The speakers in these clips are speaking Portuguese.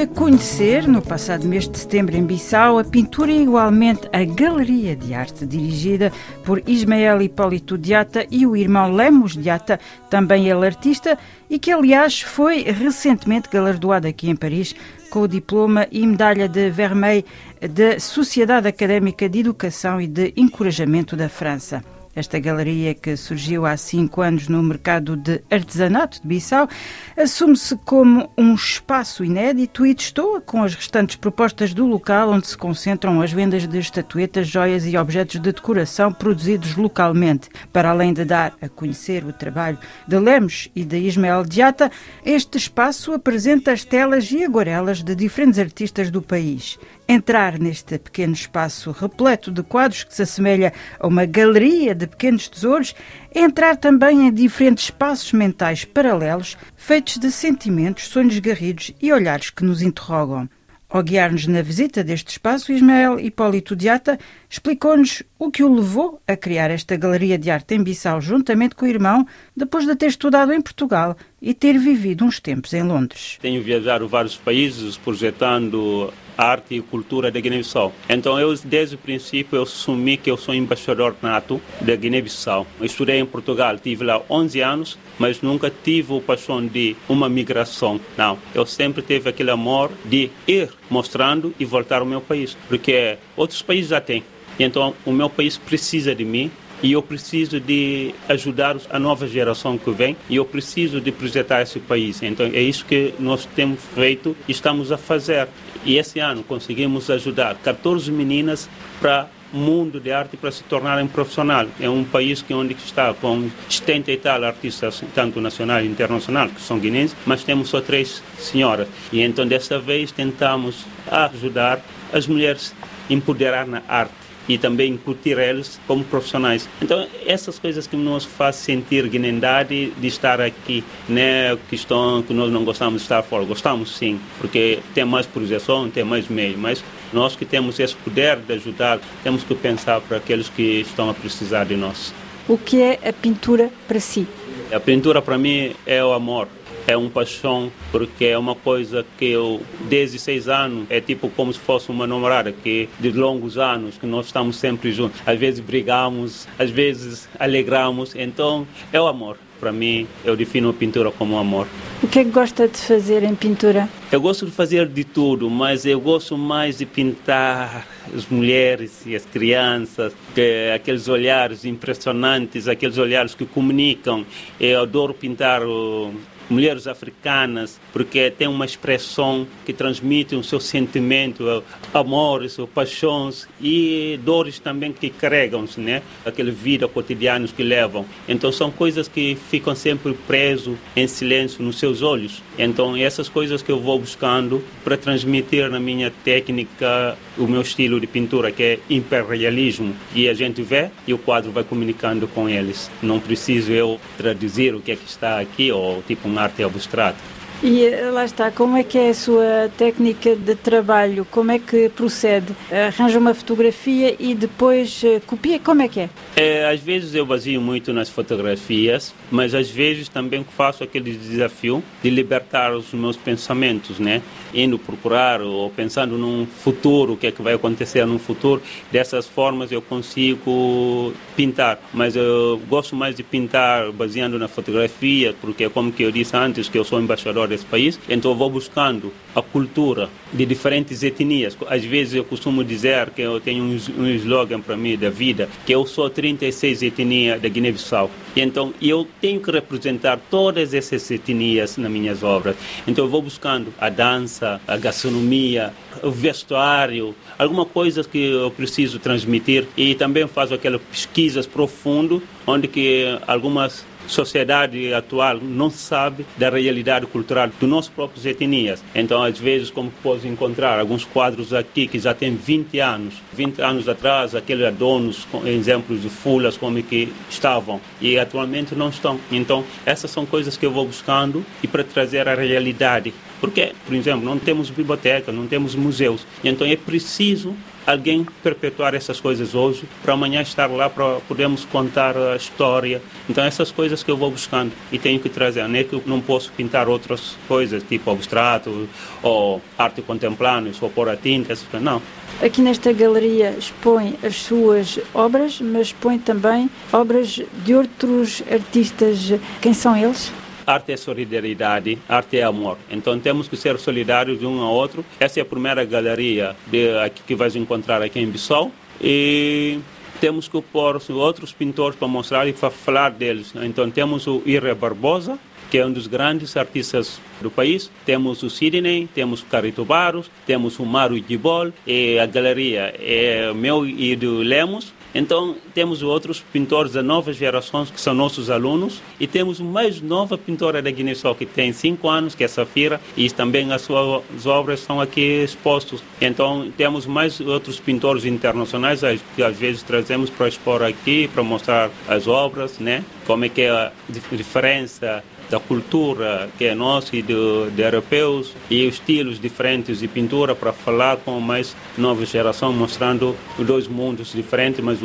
Foi conhecer, no passado mês de setembro em Bissau, a pintura igualmente a Galeria de Arte, dirigida por Ismael Hipólito Diata e o irmão Lemos Diata, também ele artista, e que, aliás, foi recentemente galardoado aqui em Paris com o diploma e medalha de Vermeil da Sociedade Académica de Educação e de Encorajamento da França. Esta galeria, que surgiu há cinco anos no mercado de artesanato de Bissau, assume-se como um espaço inédito e destoa com as restantes propostas do local, onde se concentram as vendas de estatuetas, joias e objetos de decoração produzidos localmente. Para além de dar a conhecer o trabalho de Lemos e de Ismael Diata, este espaço apresenta as telas e aguarelas de diferentes artistas do país. Entrar neste pequeno espaço repleto de quadros que se assemelha a uma galeria de pequenos tesouros é entrar também em diferentes espaços mentais paralelos feitos de sentimentos, sonhos garridos e olhares que nos interrogam. Ao guiar-nos na visita deste espaço, Ismael Hipólito Diata explicou-nos o que o levou a criar esta galeria de arte em Bissau juntamente com o irmão, depois de ter estudado em Portugal e ter vivido uns tempos em Londres. Tenho viajado vários países projetando arte e cultura da Guiné-Bissau. Então eu desde o princípio eu assumi que eu sou embaixador nato da Guiné-Bissau. Estudei em Portugal, tive lá 11 anos, mas nunca tive a paixão de uma migração. Não, eu sempre tive aquele amor de ir mostrando e voltar ao meu país, porque outros países já têm. Então o meu país precisa de mim e eu preciso de ajudar a nova geração que vem e eu preciso de projetar esse país. Então é isso que nós temos feito e estamos a fazer. E esse ano conseguimos ajudar 14 meninas para mundo de arte para se tornarem profissional. É um país que onde está com 70 e tal artistas, tanto nacional e internacional, que são guineenses, mas temos só três senhoras. E então dessa vez tentamos ajudar as mulheres a empoderar na arte e também curtir eles como profissionais. Então, essas coisas que nos fazem sentir dignidade de estar aqui, né? Questão que nós não gostamos de estar fora, gostamos sim, porque tem mais projeção, tem mais meio, mas nós que temos esse poder de ajudar, temos que pensar para aqueles que estão a precisar de nós. O que é a pintura para si? A pintura para mim é o amor é uma paixão porque é uma coisa que eu desde seis anos é tipo como se fosse uma namorada que de longos anos que nós estamos sempre juntos. Às vezes brigamos às vezes alegramos. Então é o amor. Para mim eu defino a pintura como amor. O que é que gosta de fazer em pintura? Eu gosto de fazer de tudo, mas eu gosto mais de pintar as mulheres e as crianças, que, aqueles olhares impressionantes, aqueles olhares que comunicam. Eu adoro pintar o, mulheres africanas, porque tem uma expressão que transmite o seu sentimento, amores, paixões e dores também que carregam-se, né? Aquele vida cotidiana que levam. Então são coisas que ficam sempre presos em silêncio nos seus olhos. Então essas coisas que eu vou buscando para transmitir na minha técnica o meu estilo de pintura, que é hiperrealismo. E a gente vê e o quadro vai comunicando com eles. Não preciso eu traduzir o que é que está aqui ou tipo um arte abstrata. E eh, lá está, como é que é a sua técnica de trabalho? Como é que procede? Arranja uma fotografia e depois eh, copia? Como é que é? é? Às vezes eu baseio muito nas fotografias, mas às vezes também faço aquele desafio de libertar os meus pensamentos, né? Indo procurar ou pensando num futuro, o que é que vai acontecer no futuro. Dessas formas eu consigo pintar, mas eu gosto mais de pintar baseando na fotografia, porque como que eu disse antes, que eu sou embaixador desse país, então eu vou buscando a cultura de diferentes etnias. Às vezes eu costumo dizer que eu tenho um, slogan para mim da vida, que eu sou 36 etnias da Guiné-Bissau. Então eu tenho que representar todas essas etnias nas minhas obras. Então eu vou buscando a dança, a gastronomia, o vestuário, alguma coisa que eu preciso transmitir e também faço aquelas pesquisas profundas onde que algumas sociedade atual não sabe da realidade cultural dos nossos próprios etnias. Então, às vezes, como pode encontrar alguns quadros aqui que já têm 20 anos, 20 anos atrás, aqueles adornos, exemplos de fulas como que estavam e atualmente não estão. Então, essas são coisas que eu vou buscando e para trazer a realidade. Porque, por exemplo, não temos biblioteca, não temos museus. Então, é preciso alguém perpetuar essas coisas hoje, para amanhã estar lá para podermos contar a história. Então essas coisas que eu vou buscando e tenho que trazer, não é que eu não posso pintar outras coisas, tipo abstrato ou arte contemporânea, só pôr a tinta, essas coisas, não. Aqui nesta galeria expõe as suas obras, mas expõe também obras de outros artistas. Quem são eles? Arte é solidariedade, arte é amor. Então temos que ser solidários de um ao outro. Essa é a primeira galeria de, aqui, que vais encontrar aqui em Bissau. E temos que pôr outros pintores para mostrar e para falar deles. Então temos o Irre Barbosa, que é um dos grandes artistas do país. Temos o Sidney, temos o Carito Barros, temos o Mário Gibol, e a galeria é meu e do Lemos. Então, temos outros pintores da nova geração, que são nossos alunos, e temos mais nova pintora da Guiné-Bissau, que tem cinco anos, que é Safira, e também as suas obras estão aqui expostas. Então, temos mais outros pintores internacionais, que às vezes trazemos para expor aqui, para mostrar as obras, né? Como é que é a diferença da cultura que é nossa e de, de europeus e estilos diferentes de pintura para falar com mais nova geração, mostrando dois mundos diferentes, mas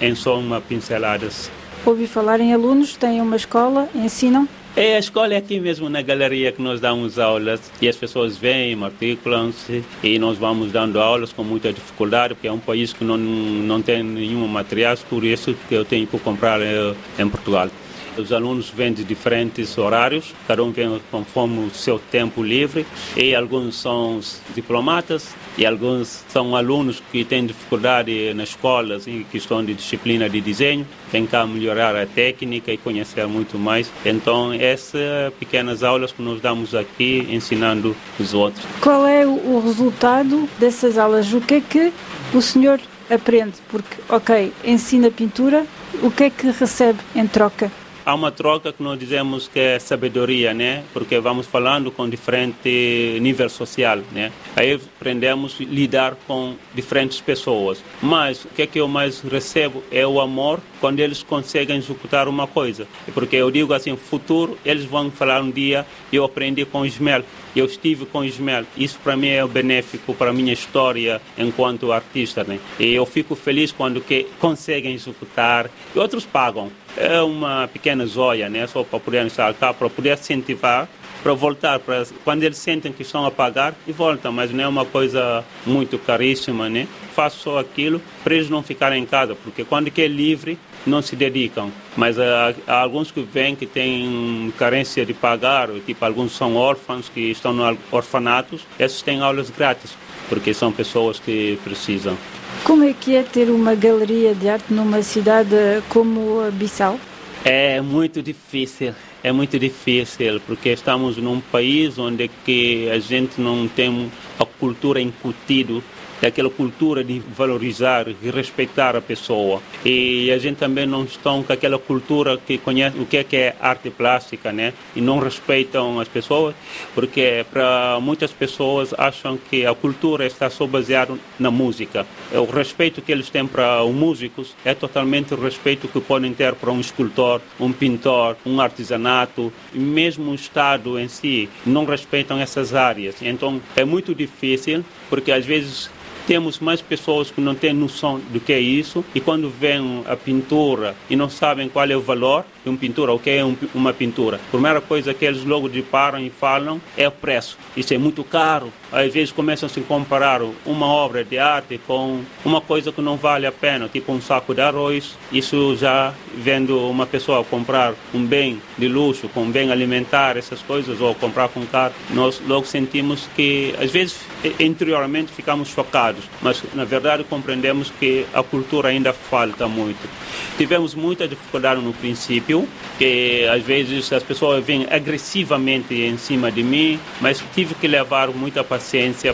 em só uma pinceladas. Ouvi falar em alunos, têm uma escola, ensinam? É, a escola é aqui mesmo na galeria que nós damos aulas e as pessoas vêm, matriculam-se e nós vamos dando aulas com muita dificuldade porque é um país que não, não tem nenhum material, por isso que eu tenho que comprar eh, em Portugal. Os alunos vêm de diferentes horários, cada um vem conforme o seu tempo livre, e alguns são diplomatas, e alguns são alunos que têm dificuldade nas escolas em questão de disciplina de desenho, vêm cá melhorar a técnica e conhecer muito mais. Então, essas pequenas aulas que nós damos aqui, ensinando os outros. Qual é o resultado dessas aulas? O que é que o senhor aprende? Porque, ok, ensina pintura, o que é que recebe em troca? Há uma troca que nós dizemos que é sabedoria, né? Porque vamos falando com diferente nível social, né? Aí aprendemos a lidar com diferentes pessoas. Mas o que é que eu mais recebo é o amor quando eles conseguem executar uma coisa. Porque eu digo assim, futuro, eles vão falar um dia, eu aprendi com Ismael, eu estive com Ismael. Isso para mim é benéfico para a minha história enquanto artista, né? E eu fico feliz quando que conseguem executar e outros pagam. É uma pequena joia, né? Só para poder cá, para poder incentivar para voltar, para quando eles sentem que estão a pagar e voltam, mas não é uma coisa muito caríssima, né? Faço só aquilo para eles não ficarem em casa, porque quando que é livre não se dedicam. Mas há, há, alguns que vêm que têm carência de pagar, tipo alguns são órfãos que estão no orfanatos, esses têm aulas grátis, porque são pessoas que precisam. Como é que é ter uma galeria de arte numa cidade como Bissau? É muito difícil, é muito difícil, porque estamos num país onde que a gente não tem a cultura incutida daquela cultura de valorizar e respeitar a pessoa. E a gente também não está com aquela cultura que conhece o que é, que é arte plástica, né? E não respeitam as pessoas, porque para muitas pessoas acham que a cultura está só baseada na música. O respeito que eles têm para os músicos é totalmente o respeito que podem ter para um escultor, um pintor, um artesanato, mesmo o Estado em si não respeitam essas áreas. Então é muito difícil, porque às vezes temos mais pessoas que não têm noção do que é isso e quando vêm a pintura e não sabem qual é o valor de uma pintura, o que é uma pintura. A primeira coisa que eles logo deparam e falam é o preço. Isso é muito caro. Às vezes começam a se comparar uma obra de arte com uma coisa que não vale a pena, tipo um saco de arroz. Isso já vendo uma pessoa comprar um bem de luxo, com um bem alimentar, essas coisas, ou comprar com caro, nós logo sentimos que, às vezes, interiormente ficamos chocados, mas na verdade compreendemos que a cultura ainda falta muito. Tivemos muita dificuldade no princípio, que às vezes as pessoas vêm agressivamente em cima de mim, mas tive que levar muita paciência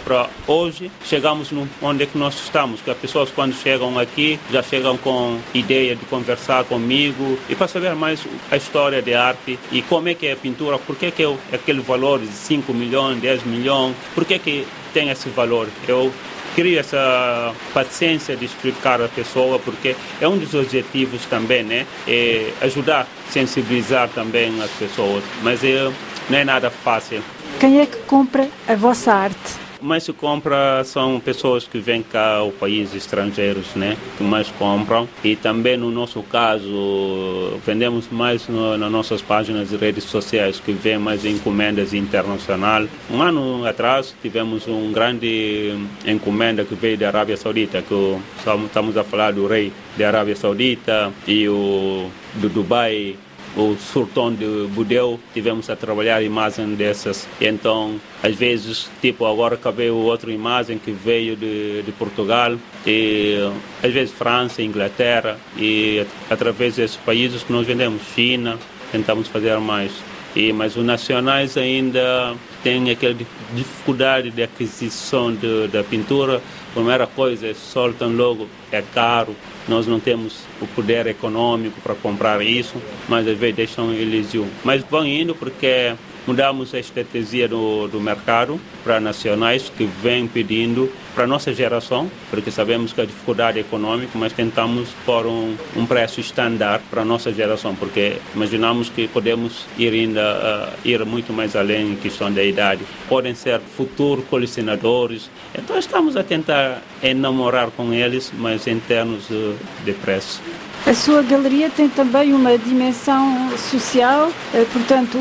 para hoje chegamos onde é que nós estamos, que as pessoas quando chegam aqui já chegam com ideia de conversar comigo e para saber mais a história de arte e como é que é a pintura, por que, que é aquele valor de 5 milhões, 10 milhões, por que, que tem esse valor. Eu cria essa paciência de explicar à pessoa, porque é um dos objetivos também, né? É ajudar, sensibilizar também as pessoas. Mas é, não é nada fácil. Quem é que compra a vossa arte? mais se compra são pessoas que vêm cá ao país, estrangeiros, né? Que mais compram. E também no nosso caso, vendemos mais no, nas nossas páginas de redes sociais, que vem mais encomendas internacional. Um ano atrás tivemos um grande encomenda que veio da Arábia Saudita, que estamos a falar do rei da Arábia Saudita e o do Dubai o sultão de Budeu, tivemos a trabalhar imagem dessas. Então, às vezes, tipo, agora acabei outra imagem que veio de, de Portugal, e às vezes França, Inglaterra, e através desses países que nós vendemos, China, tentamos fazer mais. E, mas os nacionais ainda têm aquela dificuldade de aquisição de, da pintura. Primeira coisa, soltam logo, é caro, nós não temos o poder econômico para comprar isso, mas às vezes deixam eles ir. Mas vão indo porque mudamos a estratégia do, do mercado para nacionais que vêm pedindo para a nossa geração, porque sabemos que a dificuldade é econômica, mas tentamos pôr um, um preço estándar para a nossa geração, porque imaginamos que podemos ir ainda uh, ir muito mais além em questão da idade. Podem ser futuros colecionadores, então estamos a tentar enamorar com eles, mas em termos de, de preço. A sua galeria tem também uma dimensão social, eh, portanto,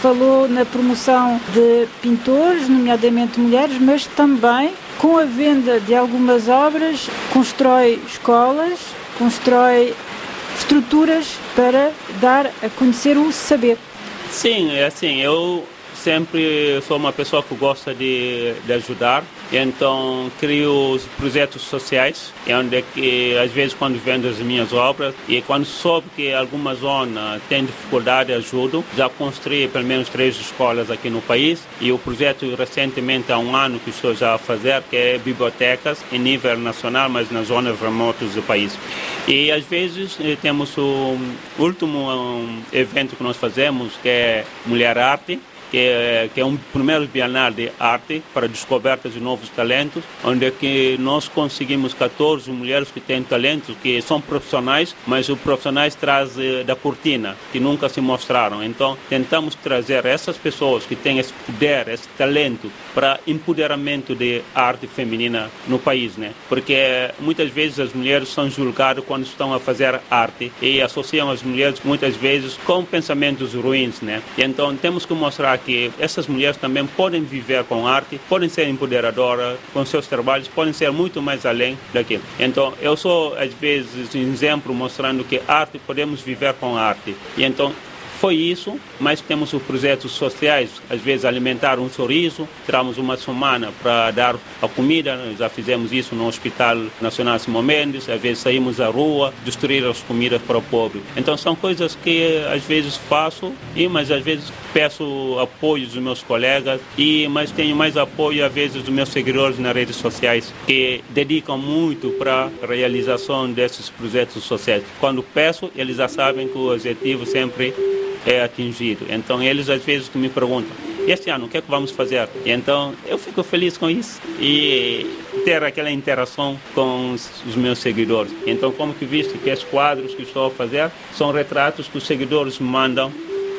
falou na promoção de pintores, nomeadamente mulheres, mas também com a venda de algumas obras constrói escolas, constrói estruturas para dar a conhecer o saber. Sim, é assim, eu sempre sou uma pessoa que gosta de, de ajudar então crio projetos sociais, onde é que às vezes quando vendo as minhas obras e quando soube que alguma zona tem dificuldade, ajudo. Já construí pelo menos três escolas aqui no país e o projeto recentemente há um ano que estou já a fazer, que é bibliotecas em nível nacional, mas nas zonas remotas do país. E às vezes eh, temos o último evento que nós fazemos, que é Mulher Arte, que é, que é um primeiro bienal de arte para descobertas de novos talentos, onde é que nós conseguimos 14 mulheres que têm talentos, que são profissionais, mas os profissionais trazem da cortina, que nunca se mostraram. Então, tentamos trazer essas pessoas que têm esse poder, esse talento para empoderamento de arte feminina no país, né? Porque muitas vezes as mulheres são julgadas quando estão a fazer arte e associam as mulheres muitas vezes com pensamentos ruins, né? E então temos que mostrar que essas mulheres também podem viver com arte, podem ser empoderadoras com seus trabalhos, podem ser muito mais além daquilo. Então, eu sou, às vezes, um exemplo mostrando que arte, podemos viver com arte. E então, foi isso, mas temos os projetos sociais, às vezes alimentar um sorriso, tiramos uma semana para dar a comida, já fizemos isso no Hospital Nacional Simão Mendes, às vezes saímos à rua, destruir as comidas para o pobre. Então são coisas que às vezes faço, e mas às vezes peço apoio dos meus colegas, e mas tenho mais apoio às vezes dos meus seguidores nas redes sociais, que dedicam muito para a realização desses projetos sociais. Quando peço, eles já sabem que o objetivo sempre é atingido. Então eles às vezes me perguntam, este ano o que é que vamos fazer? Então eu fico feliz com isso e ter aquela interação com os meus seguidores. Então como que visto que esses quadros que estou a fazer são retratos que os seguidores me mandam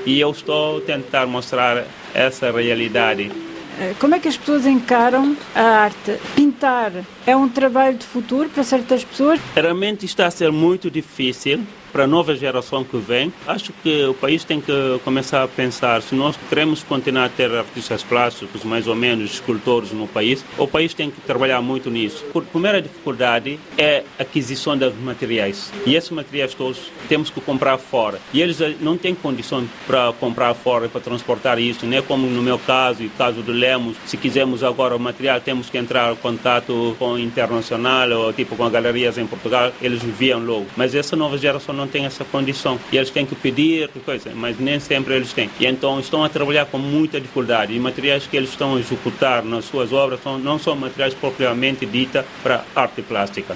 e eu estou a tentar mostrar essa realidade. Eh, como é que as pessoas encaram a arte? Pintar é um trabalho de futuro para certas pessoas? Realmente está a ser muito difícil para a nova geração que vem, acho que o país tem que começar a pensar se nós queremos continuar a ter artistas plásticos, mais ou menos escultores no país, o país tem que trabalhar muito nisso. A primeira dificuldade é a aquisição dos materiais. E esses materiais todos temos que comprar fora. E eles não têm condição para comprar fora, para transportar isso, não é como no meu caso e caso do Lemos, se quisermos agora o material, temos que entrar em contato com internacional ou tipo com galerias em Portugal, eles enviam logo. Mas essa nova geração não têm essa condição. E eles têm que pedir, coisa, mas nem sempre eles têm. E então estão a trabalhar com muita dificuldade. E materiais que eles estão a executar nas suas obras são, não são materiais propriamente dita para arte plástica.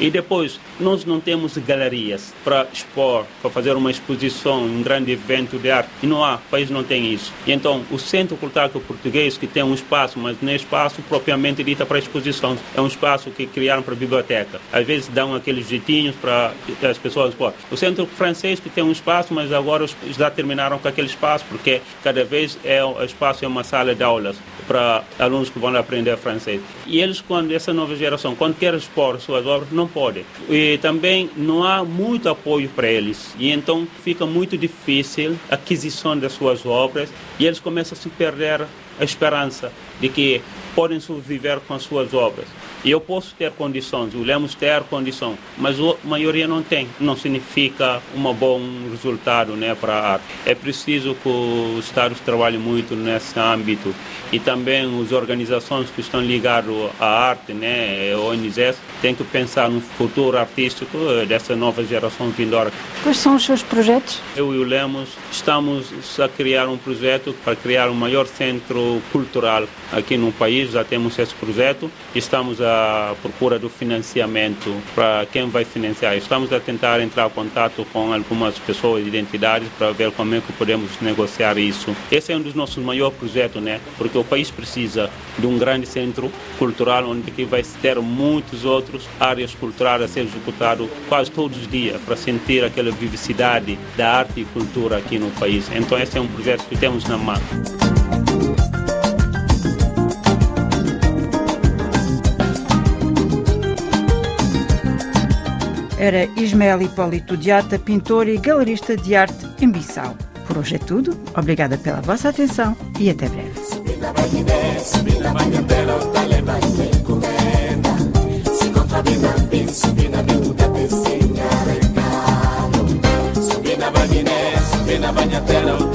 E depois, nós não temos galerias para expor, para fazer uma exposição, um grande evento de arte. E não há, o país não tem isso. E então, o Centro Cultural Português, que tem um espaço, mas não é espaço propriamente dito para exposição, é um espaço que criaram para biblioteca. Às vezes dão aqueles jeitinhos para as pessoas expor. O Centro Francês, que tem um espaço, mas agora já terminaram com aquele espaço, porque cada vez é, o espaço é uma sala de aulas. para alunos que vão aprender francês. E eles, quando essa nova geração, quando quer expor suas obras, não podem. E também não há muito apoio para eles. E então fica muito difícil a aquisição das suas obras e eles começam a se perder a esperança de que podem sobreviver com as suas obras. E eu posso ter condições, o Lemos ter condição, mas a maioria não tem. Não significa um bom resultado né, para a arte. É preciso que o Estado trabalhe muito nesse âmbito e também as organizações que estão ligadas à arte, né, ONGs, têm que pensar no futuro artístico dessa nova geração vindoura. Quais são os seus projetos? Eu e o Lemos estamos a criar um projeto para criar um maior centro cultural aqui no país. Já temos esse projeto estamos a à procura do financiamento para quem vai financiar. Estamos a tentar entrar em contato com algumas pessoas, identidades, para ver como é que podemos negociar isso. Esse é um dos nossos maiores projetos, né? Porque o país precisa de um grande centro cultural onde que vai ter muitas outras áreas culturais a ser executado quase todos os dias para sentir aquela vivacidade da arte e cultura aqui no país. Então esse é um projeto que temos na mão. Era Ismael Hipólito Diata, pintor e galerista de arte em Bissau. Por hoje é tudo. Obrigada pela vossa atenção e até breve. Minha